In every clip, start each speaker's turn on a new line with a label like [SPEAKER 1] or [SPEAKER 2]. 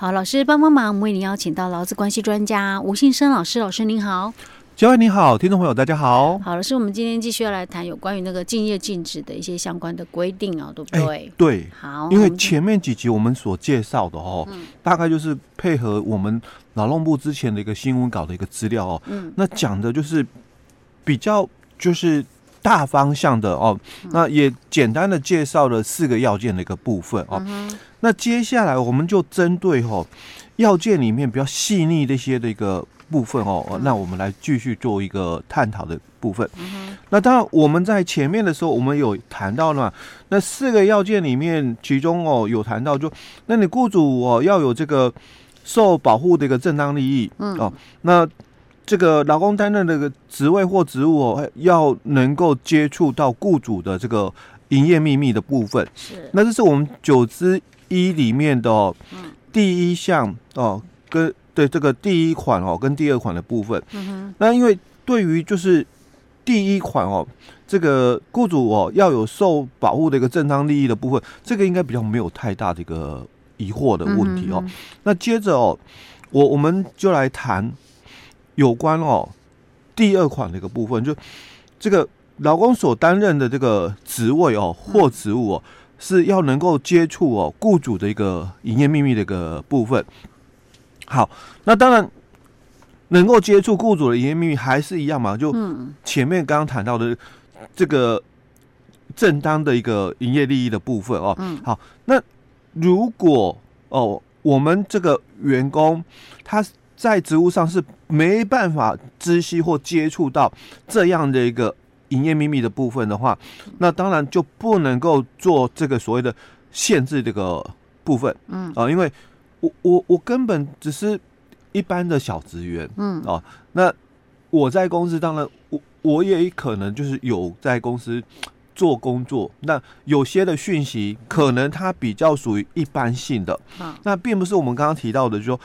[SPEAKER 1] 好，老师帮帮忙，我们为您邀请到劳资关系专家吴信生老师，老师您好。
[SPEAKER 2] 嘉惠你好，听众朋友大家好。
[SPEAKER 1] 好，老师，我们今天继续要来谈有关于那个竞业禁止的一些相关的规定哦，对不对？
[SPEAKER 2] 欸、对。
[SPEAKER 1] 好，
[SPEAKER 2] 因为前面几集我们所介绍的哦，嗯、大概就是配合我们劳动部之前的一个新闻稿的一个资料哦，嗯，那讲的就是比较就是大方向的哦，嗯、那也简单的介绍了四个要件的一个部分哦，那接下来我们就针对哦要件里面比较细腻的一些的一个。部分哦，那我们来继续做一个探讨的部分。嗯、那当然，我们在前面的时候，我们有谈到了嘛，那四个要件里面，其中哦有谈到就，那你雇主哦要有这个受保护的一个正当利益，嗯哦，那这个劳工担任这个职位或职务哦，要能够接触到雇主的这个营业秘密的部分。是，那这是我们九之一里面的第一项哦跟。对这个第一款哦，跟第二款的部分，嗯，那因为对于就是第一款哦，这个雇主哦要有受保护的一个正当利益的部分，这个应该比较没有太大的一个疑惑的问题哦。嗯、那接着哦，我我们就来谈有关哦第二款的一个部分，就这个劳工所担任的这个职位哦或职务哦，是要能够接触哦雇主的一个营业秘密的一个部分。好，那当然能够接触雇主的营业秘密还是一样嘛？就前面刚刚谈到的这个正当的一个营业利益的部分哦。嗯。好，那如果哦，我们这个员工他在职务上是没办法知悉或接触到这样的一个营业秘密的部分的话，那当然就不能够做这个所谓的限制这个部分。嗯。啊，因为。我我我根本只是一般的小职员，嗯啊，那我在公司当然我我也可能就是有在公司 做工作，那有些的讯息可能它比较属于一般性的，嗯、那并不是我们刚刚提到的，就是说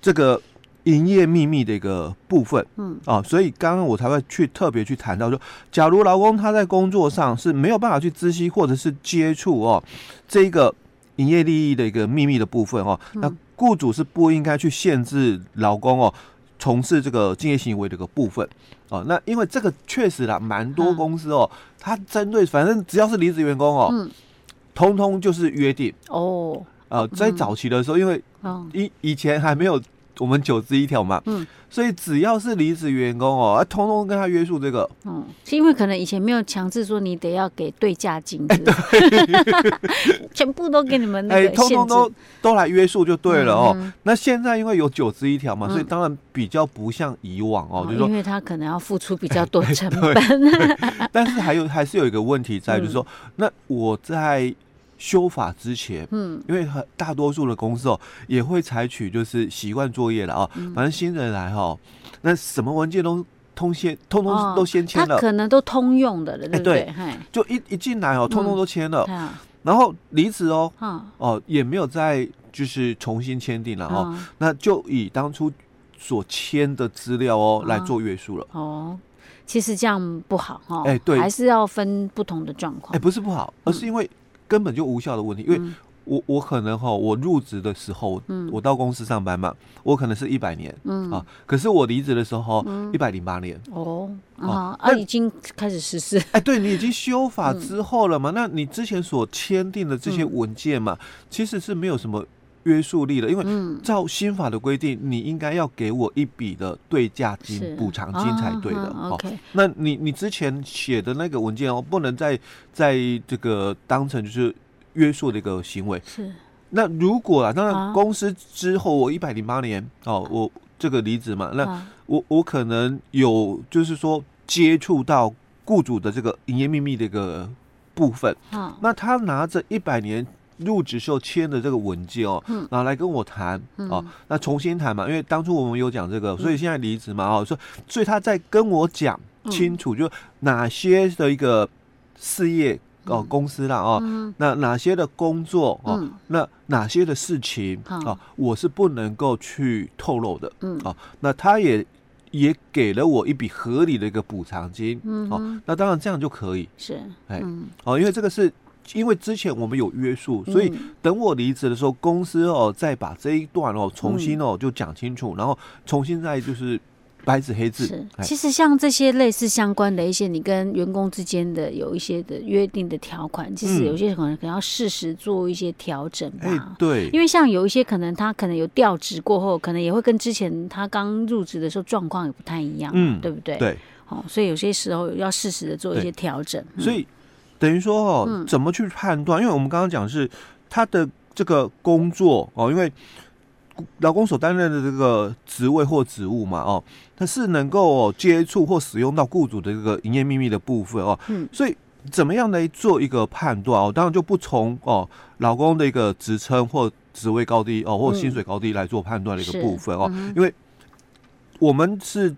[SPEAKER 2] 这个营业秘密的一个部分，嗯啊，所以刚刚我才会去特别去谈到说，假如劳工他在工作上是没有办法去知悉或者是接触哦这个。营业利益的一个秘密的部分哦，那雇主是不应该去限制劳工哦从事这个竞业行为的一个部分哦。那因为这个确实啦，蛮多公司哦，它针对反正只要是离职员工哦，通通就是约定哦。呃，在早期的时候，因为以以前还没有。我们九之一条嘛，嗯，所以只要是离职员工哦，啊，通通跟他约束这个，
[SPEAKER 1] 嗯，是因为可能以前没有强制说你得要给对价金，
[SPEAKER 2] 对，
[SPEAKER 1] 全部都给你们那个
[SPEAKER 2] 哎，通通都都来约束就对了哦。嗯、那现在因为有九之一条嘛，所以当然比较不像以往哦，嗯、就是说，
[SPEAKER 1] 因为他可能要付出比较多成 本，
[SPEAKER 2] 但是还有还是有一个问题在，就是说，嗯、那我在。修法之前，嗯，因为很大多数的公司哦，也会采取就是习惯作业了啊。反正新人来哈，那什么文件都通先，通通都先签了，
[SPEAKER 1] 可能都通用的了，对不对？
[SPEAKER 2] 就一一进来哦，通通都签了，然后离职哦，哦也没有再就是重新签订了哦，那就以当初所签的资料哦来做约束了。哦，
[SPEAKER 1] 其实这样不好哈，哎，对，还是要分不同的状况。
[SPEAKER 2] 哎，不是不好，而是因为。根本就无效的问题，因为我我可能哈，我入职的时候，嗯，我到公司上班嘛，我可能是一百年，嗯。啊，可是我离职的时候，一百零八年，哦
[SPEAKER 1] 啊，啊，已经开始实施，
[SPEAKER 2] 哎，对，你已经修法之后了嘛，那你之前所签订的这些文件嘛，其实是没有什么约束力了，因为照新法的规定，你应该要给我一笔的对价金补偿金才对的。OK，那你你之前写的那个文件哦，不能再在这个当成就是约束的一个行为。是。那如果啊，当然公司之后我一百零八年哦，我这个离职嘛，那我我可能有就是说接触到雇主的这个营业秘密的一个部分。那他拿着一百年。入职时候签的这个文件哦，然后来跟我谈哦，那重新谈嘛，因为当初我们有讲这个，所以现在离职嘛哦，所以所以他在跟我讲清楚，就哪些的一个事业哦公司啦哦，那哪些的工作哦，那哪些的事情啊，我是不能够去透露的，嗯。哦，那他也也给了我一笔合理的一个补偿金，哦，那当然这样就可以，
[SPEAKER 1] 是，
[SPEAKER 2] 哎，哦，因为这个是。因为之前我们有约束，所以等我离职的时候，公司哦再把这一段哦重新哦就讲清楚，然后重新再就是。白纸黑字
[SPEAKER 1] 是，其实像这些类似相关的一些，你跟员工之间的有一些的约定的条款，其实有些可能可能要适时做一些调整吧。
[SPEAKER 2] 欸、对，
[SPEAKER 1] 因为像有一些可能他可能有调职过后，可能也会跟之前他刚入职的时候状况也不太一样，嗯，对不对？
[SPEAKER 2] 对，
[SPEAKER 1] 哦，所以有些时候要适时的做一些调整。嗯、
[SPEAKER 2] 所以等于说哦，怎么去判断？因为我们刚刚讲是他的这个工作哦，因为。劳工所担任的这个职位或职务嘛，哦，他是能够接触或使用到雇主的这个营业秘密的部分哦，嗯，所以怎么样来做一个判断哦？当然就不从哦老公的一个职称或职位高低哦，或薪水高低来做判断的一个部分哦，因为我们是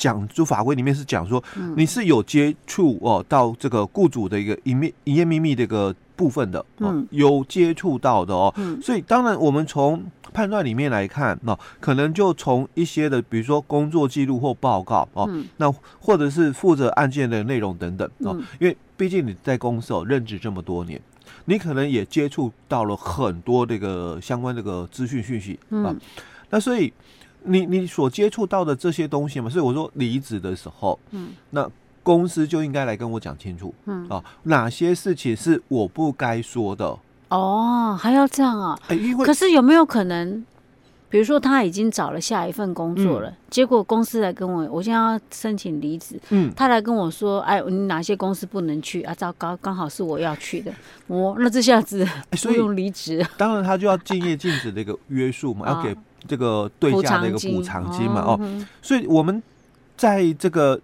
[SPEAKER 2] 讲就法规里面是讲说，你是有接触哦到这个雇主的一个营业营业秘密的一个部分的，嗯，有接触到的哦，嗯，所以当然我们从判断里面来看，那可能就从一些的，比如说工作记录或报告哦，那或者是负责案件的内容等等哦，因为毕竟你在公司哦任职这么多年，你可能也接触到了很多这个相关这个资讯讯息啊，那所以你你所接触到的这些东西嘛，所以我说离职的时候，嗯，那公司就应该来跟我讲清楚，嗯啊，哪些事情是我不该说的。
[SPEAKER 1] 哦，还要这样啊？哎，因为可是有没有可能，比如说他已经找了下一份工作了，嗯、结果公司来跟我，我现在要申请离职，嗯，他来跟我说，哎，你哪些公司不能去啊？糟糕，刚好是我要去的，我那这下子不用离职，
[SPEAKER 2] 当然他就要敬业禁止的一个约束嘛，要给这个对价的一个补偿金嘛，哦，哦，所以我们在这个。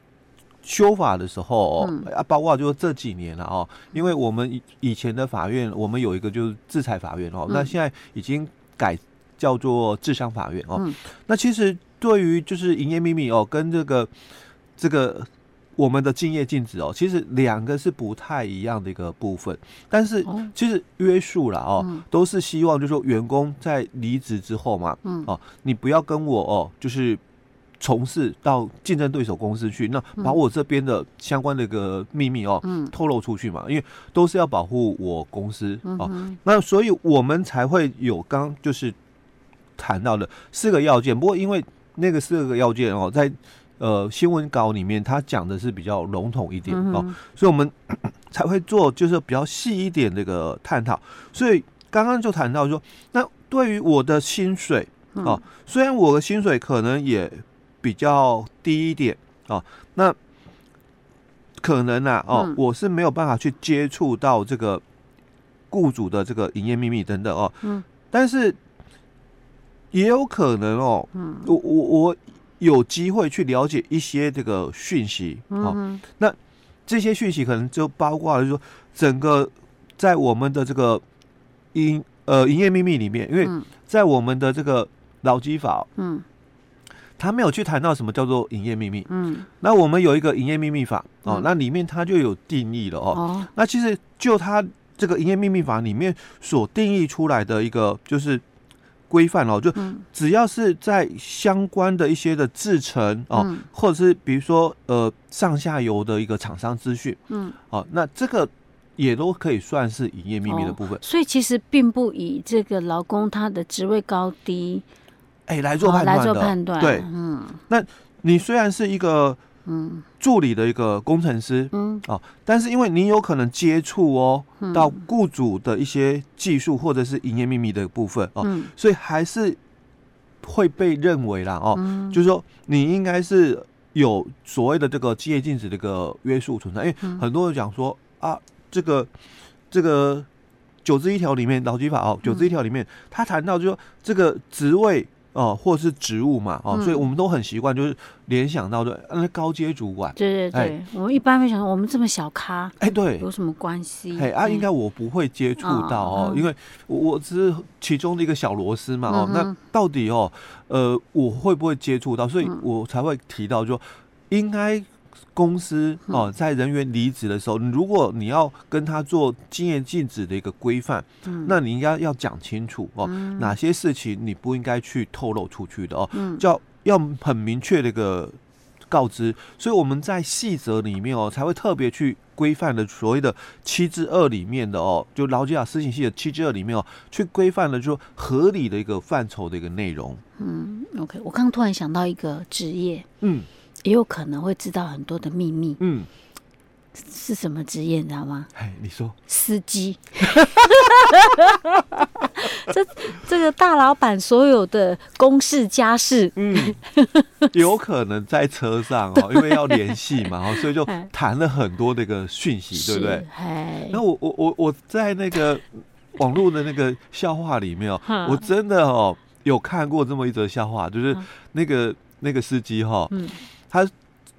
[SPEAKER 2] 修法的时候，哦，啊，包括就是这几年了哦，因为我们以以前的法院，我们有一个就是制裁法院哦，那现在已经改叫做智商法院哦。那其实对于就是营业秘密哦，跟这个这个我们的敬业禁止哦，其实两个是不太一样的一个部分，但是其实约束了哦，都是希望就是说员工在离职之后嘛，哦，你不要跟我哦，就是。从事到竞争对手公司去，那把我这边的相关的一个秘密哦，嗯，透露出去嘛，因为都是要保护我公司哦。那所以我们才会有刚就是谈到的四个要件。不过因为那个四个要件哦，在呃新闻稿里面他讲的是比较笼统一点哦，所以我们 才会做就是比较细一点这个探讨。所以刚刚就谈到说，那对于我的薪水哦，虽然我的薪水可能也比较低一点哦，那可能啊哦，嗯、我是没有办法去接触到这个雇主的这个营业秘密等等哦，嗯，但是也有可能哦，嗯，我我我有机会去了解一些这个讯息哦，嗯、那这些讯息可能就包括就是说整个在我们的这个营呃营业秘密里面，因为在我们的这个劳基法，嗯。他没有去谈到什么叫做营业秘密，嗯，那我们有一个营业秘密法哦，那里面它就有定义了哦。那其实就它这个营业秘密法里面所定义出来的一个就是规范哦，就只要是在相关的一些的制程哦，或者是比如说呃上下游的一个厂商资讯，嗯，哦，那这个也都可以算是营业秘密的部分。
[SPEAKER 1] 所以其实并不以这个劳工他的职位高低。
[SPEAKER 2] 哎，来做判断的，
[SPEAKER 1] 来做判断，
[SPEAKER 2] 对，嗯，那你虽然是一个嗯助理的一个工程师，嗯，哦，但是因为你有可能接触哦到雇主的一些技术或者是营业秘密的部分哦，所以还是会被认为啦哦，就是说你应该是有所谓的这个企业禁止的一个约束存在，因为很多人讲说啊，这个这个九字一条里面劳基法哦，九字一条里面他谈到就是说这个职位。哦，或者是职务嘛，哦，所以我们都很习惯，就是联想到的那高阶主管。
[SPEAKER 1] 对对对，我们一般会想到，我们这么小咖，哎，对，有什么关系？
[SPEAKER 2] 哎啊，应该我不会接触到哦，因为我只是其中的一个小螺丝嘛，哦，那到底哦，呃，我会不会接触到？所以我才会提到说，应该。公司哦，在人员离职的时候，如果你要跟他做经验禁止的一个规范，那你应该要讲清楚哦，哪些事情你不应该去透露出去的哦，叫要很明确的一个告知。所以我们在细则里面哦，才会特别去规范的所谓的七之二里面的哦，就劳基法施行系的七之二里面哦，去规范了就合理的一个范畴的一个内容。
[SPEAKER 1] 嗯，OK，我刚刚突然想到一个职业，嗯，也有可能会知道很多的秘密，嗯。是什么职业，你知道吗？
[SPEAKER 2] 哎，你说。
[SPEAKER 1] 司机。这这个大老板所有的公事家事，嗯，
[SPEAKER 2] 有可能在车上哦，因为要联系嘛，所以就谈了很多那个讯息，对不对？哎，那我我我我在那个 网络的那个笑话里面哦，我真的哦有看过这么一则笑话，就是那个那个司机哈，嗯，他。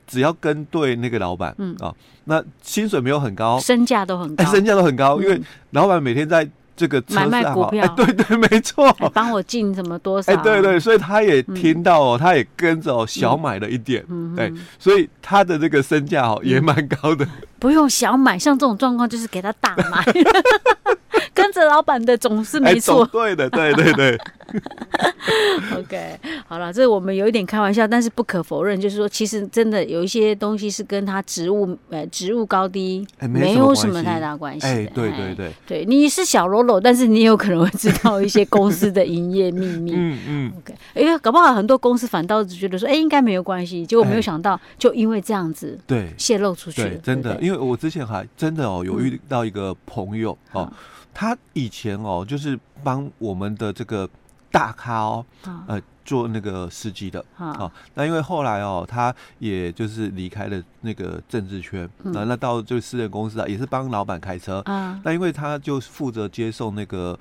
[SPEAKER 2] 只要跟对那个老板，嗯。啊，那薪水没有很高，
[SPEAKER 1] 身价都很高，
[SPEAKER 2] 身价都很高，因为老板每天在这个
[SPEAKER 1] 买卖股票，
[SPEAKER 2] 对对，没错，
[SPEAKER 1] 帮我进什么多少，哎，
[SPEAKER 2] 对对，所以他也听到哦，他也跟着哦小买了一点，对，所以他的这个身价哦也蛮高的，
[SPEAKER 1] 不用小买，像这种状况就是给他大买。跟着老板的总是没错，
[SPEAKER 2] 对的，对对对。
[SPEAKER 1] OK，好了，这我们有一点开玩笑，但是不可否认，就是说，其实真的有一些东西是跟他职务呃职务高低没有什么太大关系。
[SPEAKER 2] 哎，对对对，
[SPEAKER 1] 对，你是小喽啰，但是你有可能会知道一些公司的营业秘密。嗯嗯。OK，哎呀，搞不好很多公司反倒是觉得说，哎，应该没有关系，结果没有想到，就因为这样子，对，泄露出去了。
[SPEAKER 2] 真的，因为我之前还真的哦，有遇到一个朋友哦。他以前哦，就是帮我们的这个大咖哦，呃，做那个司机的啊。那因为后来哦，他也就是离开了那个政治圈，那那到就私人公司啊，也是帮老板开车啊。那因为他就负责接送那个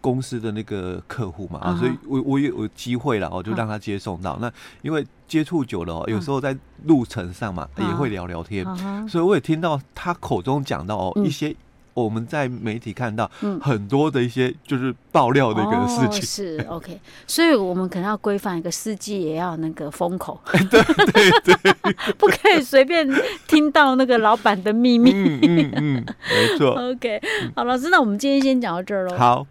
[SPEAKER 2] 公司的那个客户嘛啊，所以我我也有机会了，我就让他接送到。那因为接触久了哦，有时候在路程上嘛，也会聊聊天，所以我也听到他口中讲到哦一些。我们在媒体看到很多的一些就是爆料的一个事情，
[SPEAKER 1] 是 OK，所以我们可能要规范一个司机也要那个封口，
[SPEAKER 2] 对 对对，
[SPEAKER 1] 不可以随便听到那个老板的秘密。
[SPEAKER 2] 嗯嗯嗯，没错。
[SPEAKER 1] OK，好，老师，那我们今天先讲到这儿喽。
[SPEAKER 2] 好。